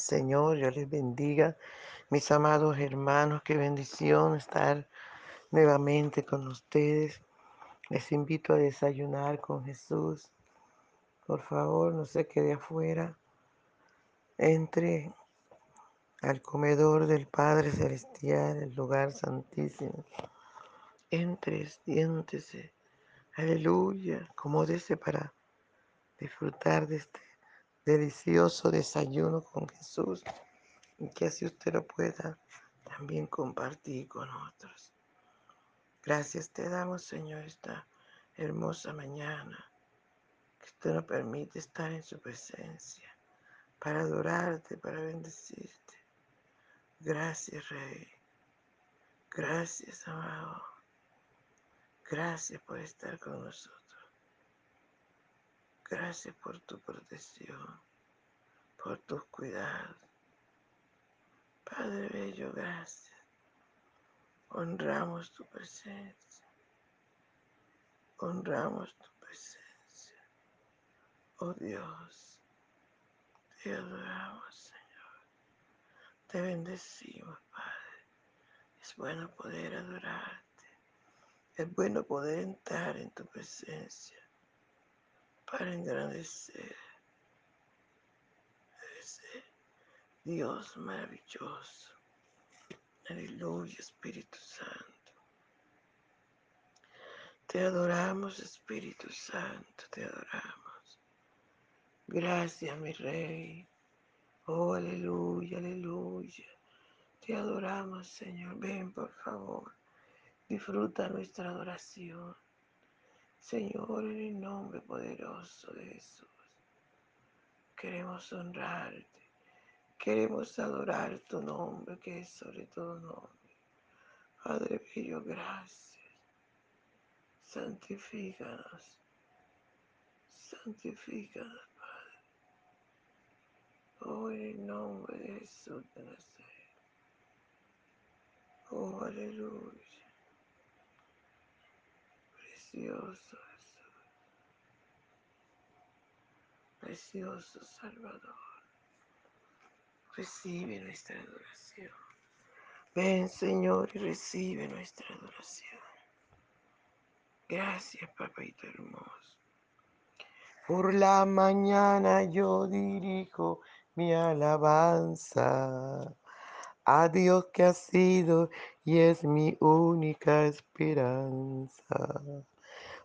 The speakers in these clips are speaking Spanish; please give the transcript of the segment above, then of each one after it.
Señor, yo les bendiga. Mis amados hermanos, qué bendición estar nuevamente con ustedes. Les invito a desayunar con Jesús. Por favor, no se quede afuera. Entre al comedor del Padre Celestial, el lugar santísimo. Entre, siéntese. Aleluya. Acomódese para disfrutar de este delicioso desayuno con Jesús y que así usted lo pueda también compartir con otros. Gracias te damos, Señor, esta hermosa mañana que usted nos permite estar en su presencia para adorarte, para bendecirte. Gracias, Rey. Gracias, amado. Gracias por estar con nosotros. Gracias por tu protección, por tus cuidados. Padre Bello, gracias. Honramos tu presencia. Honramos tu presencia. Oh Dios, te adoramos, Señor. Te bendecimos, Padre. Es bueno poder adorarte. Es bueno poder entrar en tu presencia para engrandecer ese Dios maravilloso. Aleluya, Espíritu Santo. Te adoramos, Espíritu Santo, te adoramos. Gracias, mi Rey. Oh, aleluya, aleluya. Te adoramos, Señor. Ven, por favor. Disfruta nuestra adoración. Señor, en el nombre poderoso de Jesús, queremos honrarte, queremos adorar tu nombre, que es sobre todo nombre. Padre Bello, gracias. Santifícanos, santifícanos, Padre. Oh, en el nombre de Jesús de Nazaret. Oh, aleluya. Precioso Precioso Salvador, recibe nuestra adoración. Ven Señor y recibe nuestra adoración. Gracias, papito hermoso. Por la mañana yo dirijo mi alabanza a Dios que ha sido y es mi única esperanza.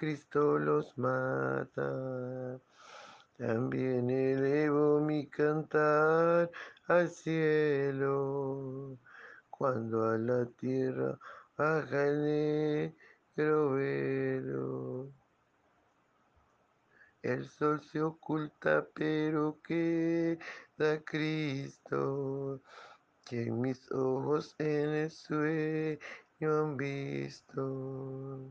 Cristo los mata. También elevo mi cantar al cielo, cuando a la tierra baja el negro velo. El sol se oculta, pero queda Cristo, que mis ojos en el sueño han visto.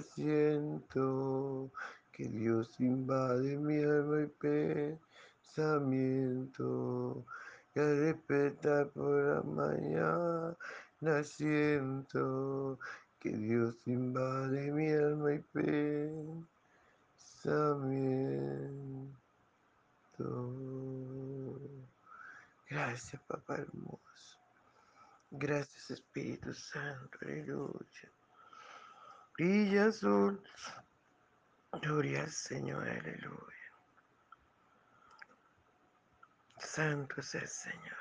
siento que Dios invade mi alma y pensamiento. Y al despertar por la mañana Siento que Dios invade mi alma y pensamiento. Gracias, papá hermoso. Gracias, Espíritu Santo. Aleluya. Brilla azul. Gloria al Señor. Aleluya. Santo es el Señor.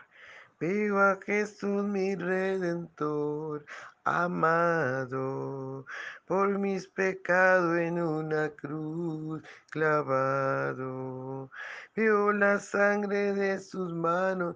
Vivo a Jesús mi redentor, amado, por mis pecados en una cruz clavado. Veo la sangre de sus manos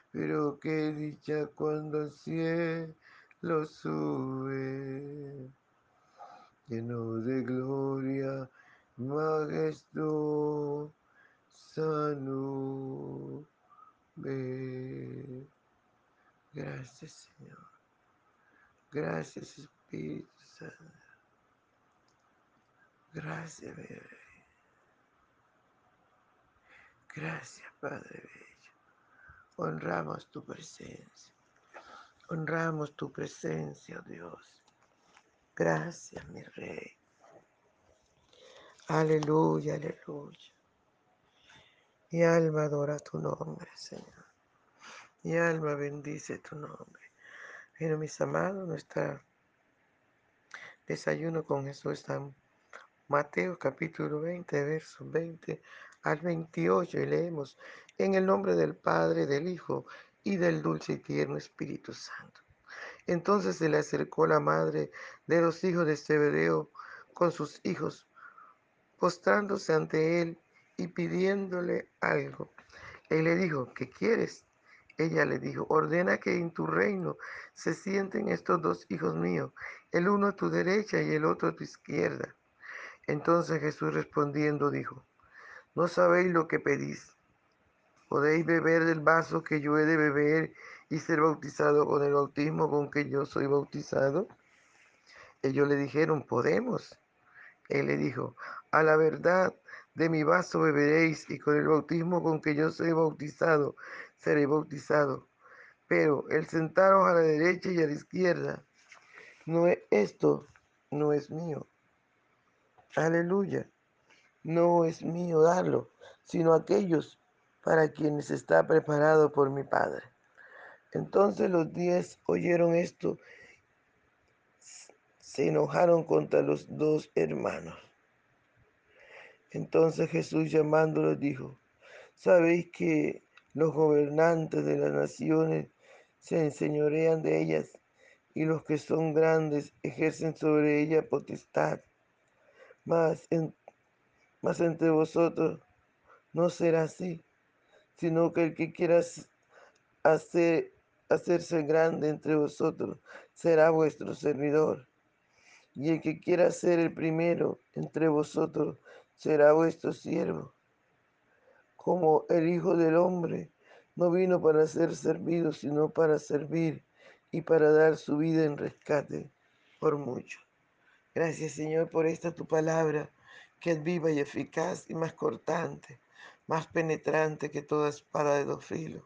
Pero qué dicha cuando al cielo sube, lleno de gloria, majestuosa Sanube. Gracias, Señor. Gracias, Espíritu Santo. Gracias, Rey. Gracias, Padre. Honramos tu presencia. Honramos tu presencia, Dios. Gracias, mi Rey. Aleluya, aleluya. Mi alma adora tu nombre, Señor. Mi alma bendice tu nombre. Pero mis amados, nuestro desayuno con Jesús está en Mateo capítulo 20, versos 20 al 28 y leemos en el nombre del Padre, del Hijo y del dulce y tierno Espíritu Santo. Entonces se le acercó la madre de los hijos de Zebedeo con sus hijos, postrándose ante él y pidiéndole algo. Él le dijo, ¿qué quieres? Ella le dijo, ordena que en tu reino se sienten estos dos hijos míos, el uno a tu derecha y el otro a tu izquierda. Entonces Jesús respondiendo dijo, ¿no sabéis lo que pedís? ¿Podéis beber del vaso que yo he de beber y ser bautizado con el bautismo con que yo soy bautizado? Ellos le dijeron, podemos. Él le dijo, a la verdad de mi vaso beberéis y con el bautismo con que yo soy bautizado seré bautizado. Pero el sentaros a la derecha y a la izquierda, no es esto, no es mío. Aleluya. No es mío darlo, sino aquellos para quienes está preparado por mi Padre. Entonces los diez oyeron esto, se enojaron contra los dos hermanos. Entonces Jesús llamándolos dijo, ¿sabéis que los gobernantes de las naciones se enseñorean de ellas y los que son grandes ejercen sobre ellas potestad? Mas, mas entre vosotros no será así, sino que el que quiera hacer, hacerse grande entre vosotros será vuestro servidor. Y el que quiera ser el primero entre vosotros será vuestro siervo. Como el Hijo del Hombre no vino para ser servido, sino para servir y para dar su vida en rescate por mucho. Gracias Señor por esta tu palabra, que es viva y eficaz y más cortante, más penetrante que toda espada de dos filos.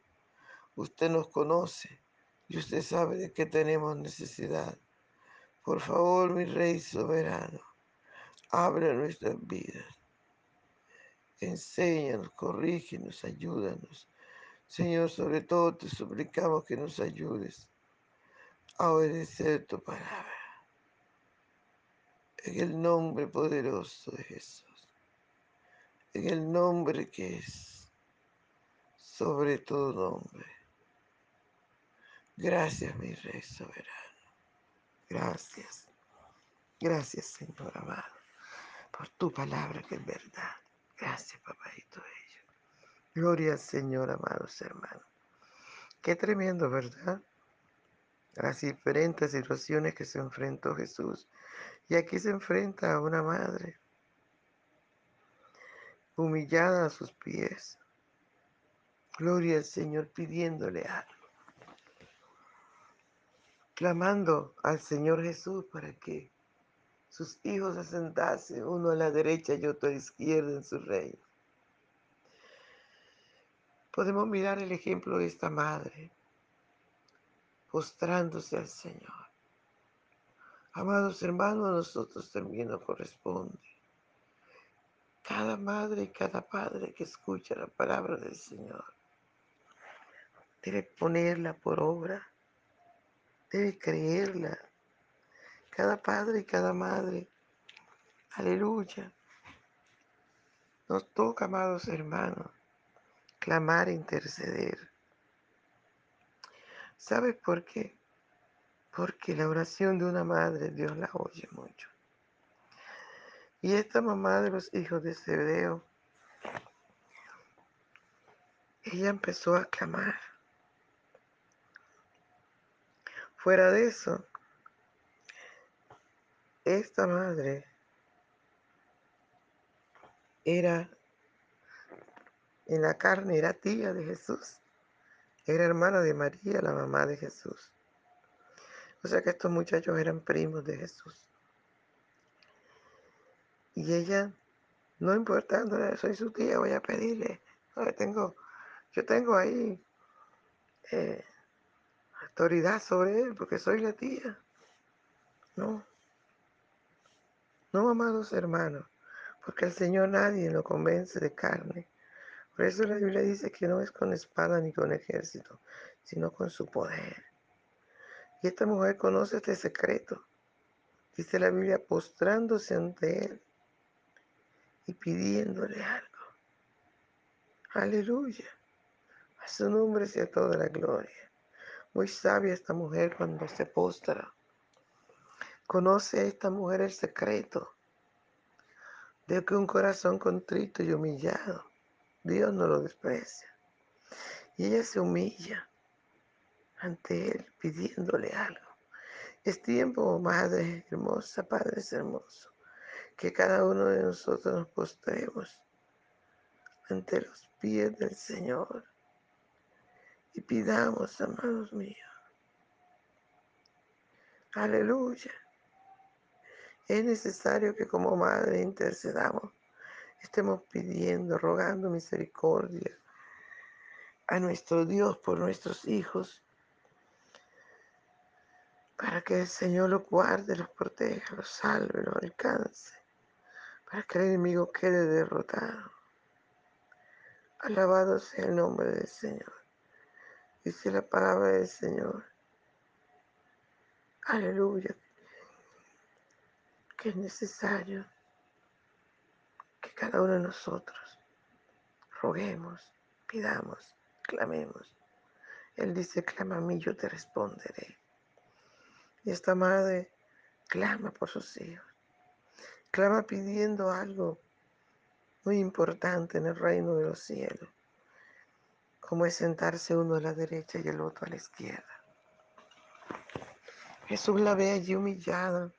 Usted nos conoce y usted sabe de qué tenemos necesidad. Por favor, mi Rey soberano, abre nuestras vidas enséñanos, corrígenos, ayúdanos. Señor, sobre todo te suplicamos que nos ayudes a obedecer tu palabra. En el nombre poderoso de Jesús. En el nombre que es sobre todo nombre. Gracias, mi Rey soberano. Gracias. Gracias, Señor amado, por tu palabra que es verdad. Gracias, papadito bello. Gloria al Señor, amados hermanos. Qué tremendo, ¿verdad? las diferentes situaciones que se enfrentó Jesús. Y aquí se enfrenta a una madre humillada a sus pies. Gloria al Señor pidiéndole algo. Clamando al Señor Jesús para que sus hijos se sentasen uno a la derecha y otro a la izquierda en su reino. Podemos mirar el ejemplo de esta madre postrándose al Señor. Amados hermanos, a nosotros también nos corresponde. Cada madre y cada padre que escucha la palabra del Señor debe ponerla por obra, debe creerla. Cada padre y cada madre, aleluya. Nos toca, amados hermanos, clamar e interceder. ¿Sabes por qué? Porque la oración de una madre Dios la oye mucho. Y esta mamá de los hijos de Zebedeo, ella empezó a clamar. Fuera de eso, esta madre era en la carne, era tía de Jesús. Era hermana de María, la mamá de Jesús. O sea que estos muchachos eran primos de Jesús. Y ella, no importando, soy su tía, voy a pedirle. yo tengo, yo tengo ahí eh, autoridad sobre él porque soy la tía. No. No, amados hermanos, porque el Señor nadie lo convence de carne. Por eso la Biblia dice que no es con espada ni con ejército, sino con su poder. Y esta mujer conoce este secreto. Dice la Biblia, postrándose ante él y pidiéndole algo. Aleluya. A su nombre sea toda la gloria. Muy sabia esta mujer cuando se postra. Conoce a esta mujer el secreto de que un corazón contrito y humillado, Dios no lo desprecia. Y ella se humilla ante Él pidiéndole algo. Es tiempo, Madre hermosa, Padre hermoso, que cada uno de nosotros nos postremos ante los pies del Señor y pidamos, amados míos. Aleluya. Es necesario que como madre intercedamos, estemos pidiendo, rogando misericordia a nuestro Dios por nuestros hijos para que el Señor los guarde, los proteja, los salve, los alcance, para que el enemigo quede derrotado. Alabado sea el nombre del Señor. Dice la palabra del Señor. Aleluya. Que es necesario que cada uno de nosotros roguemos, pidamos, clamemos. Él dice, clama a mí, yo te responderé. Y esta madre clama por sus hijos. Clama pidiendo algo muy importante en el reino de los cielos, como es sentarse uno a la derecha y el otro a la izquierda. Jesús la ve allí humillada.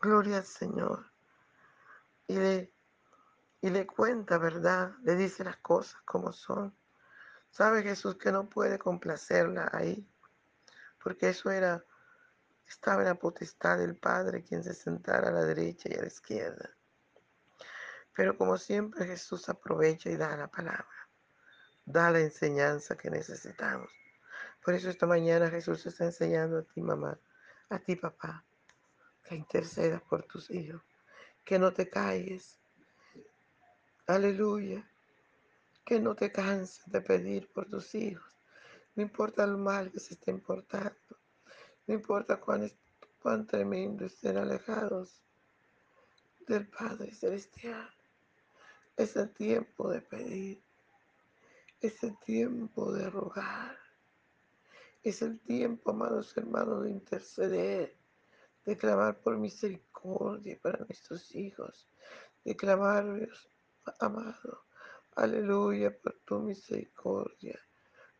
Gloria al Señor. Y le, y le cuenta, ¿verdad? Le dice las cosas como son. Sabe Jesús que no puede complacerla ahí porque eso era, estaba en la potestad del Padre quien se sentara a la derecha y a la izquierda. Pero como siempre Jesús aprovecha y da la palabra, da la enseñanza que necesitamos. Por eso esta mañana Jesús está enseñando a ti mamá, a ti papá, que intercedas por tus hijos, que no te calles. Aleluya. Que no te canses de pedir por tus hijos no importa el mal que se esté portando. No importa cuán, cuán tremendo estén alejados del Padre Celestial. Es el tiempo de pedir. Es el tiempo de rogar. Es el tiempo, amados hermanos, de interceder, de clamar por misericordia para nuestros hijos, de clamar, amado, aleluya, por tu misericordia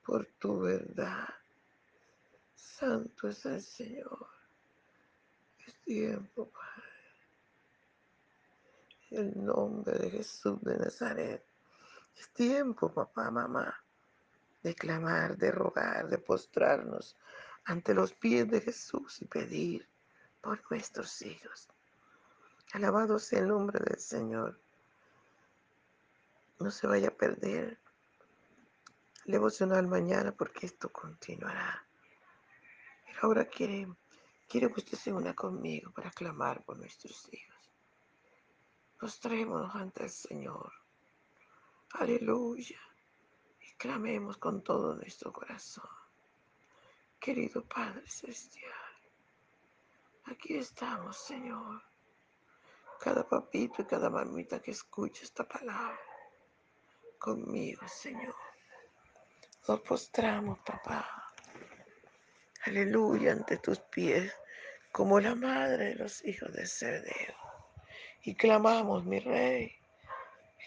por tu verdad. Santo es el Señor. Es tiempo, Padre. El nombre de Jesús de Nazaret. Es tiempo, papá, mamá, de clamar, de rogar, de postrarnos ante los pies de Jesús y pedir por nuestros hijos. Alabado sea el nombre del Señor. No se vaya a perder el devocional mañana porque esto continuará. Ahora quiere, quiero que usted se una conmigo para clamar por nuestros hijos. Postrémonos ante el Señor. Aleluya. Y clamemos con todo nuestro corazón. Querido Padre Celestial, aquí estamos, Señor. Cada papito y cada mamita que escucha esta palabra. Conmigo, Señor. Nos postramos, papá. Aleluya, ante tus pies, como la madre de los hijos de Cerdeo. Y clamamos, mi rey,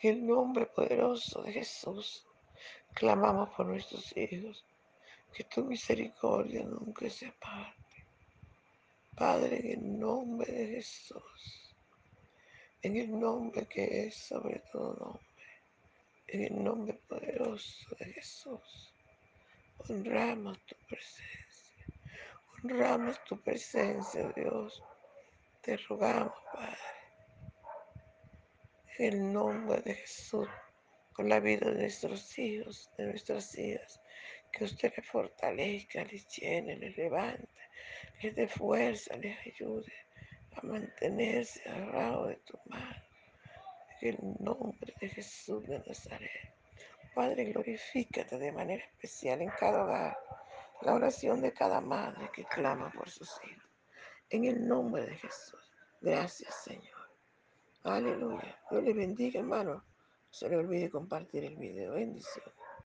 en el nombre poderoso de Jesús. Clamamos por nuestros hijos, que tu misericordia nunca se aparte. Padre, en el nombre de Jesús, en el nombre que es sobre todo nombre, en el nombre poderoso de Jesús, honramos tu presencia, honramos tu presencia, Dios. Te rogamos, Padre, en el nombre de Jesús, con la vida de nuestros hijos, de nuestras hijas, que usted les fortalezca, les llene, les levante, les dé fuerza, les ayude a mantenerse agarrado de tu mano. En el nombre de Jesús de Nazaret. Padre, glorifícate de manera especial en cada hogar. La oración de cada madre que clama por sus hijos. En el nombre de Jesús. Gracias, Señor. Aleluya. Dios les bendiga, hermano. No se le olvide compartir el video. Bendición.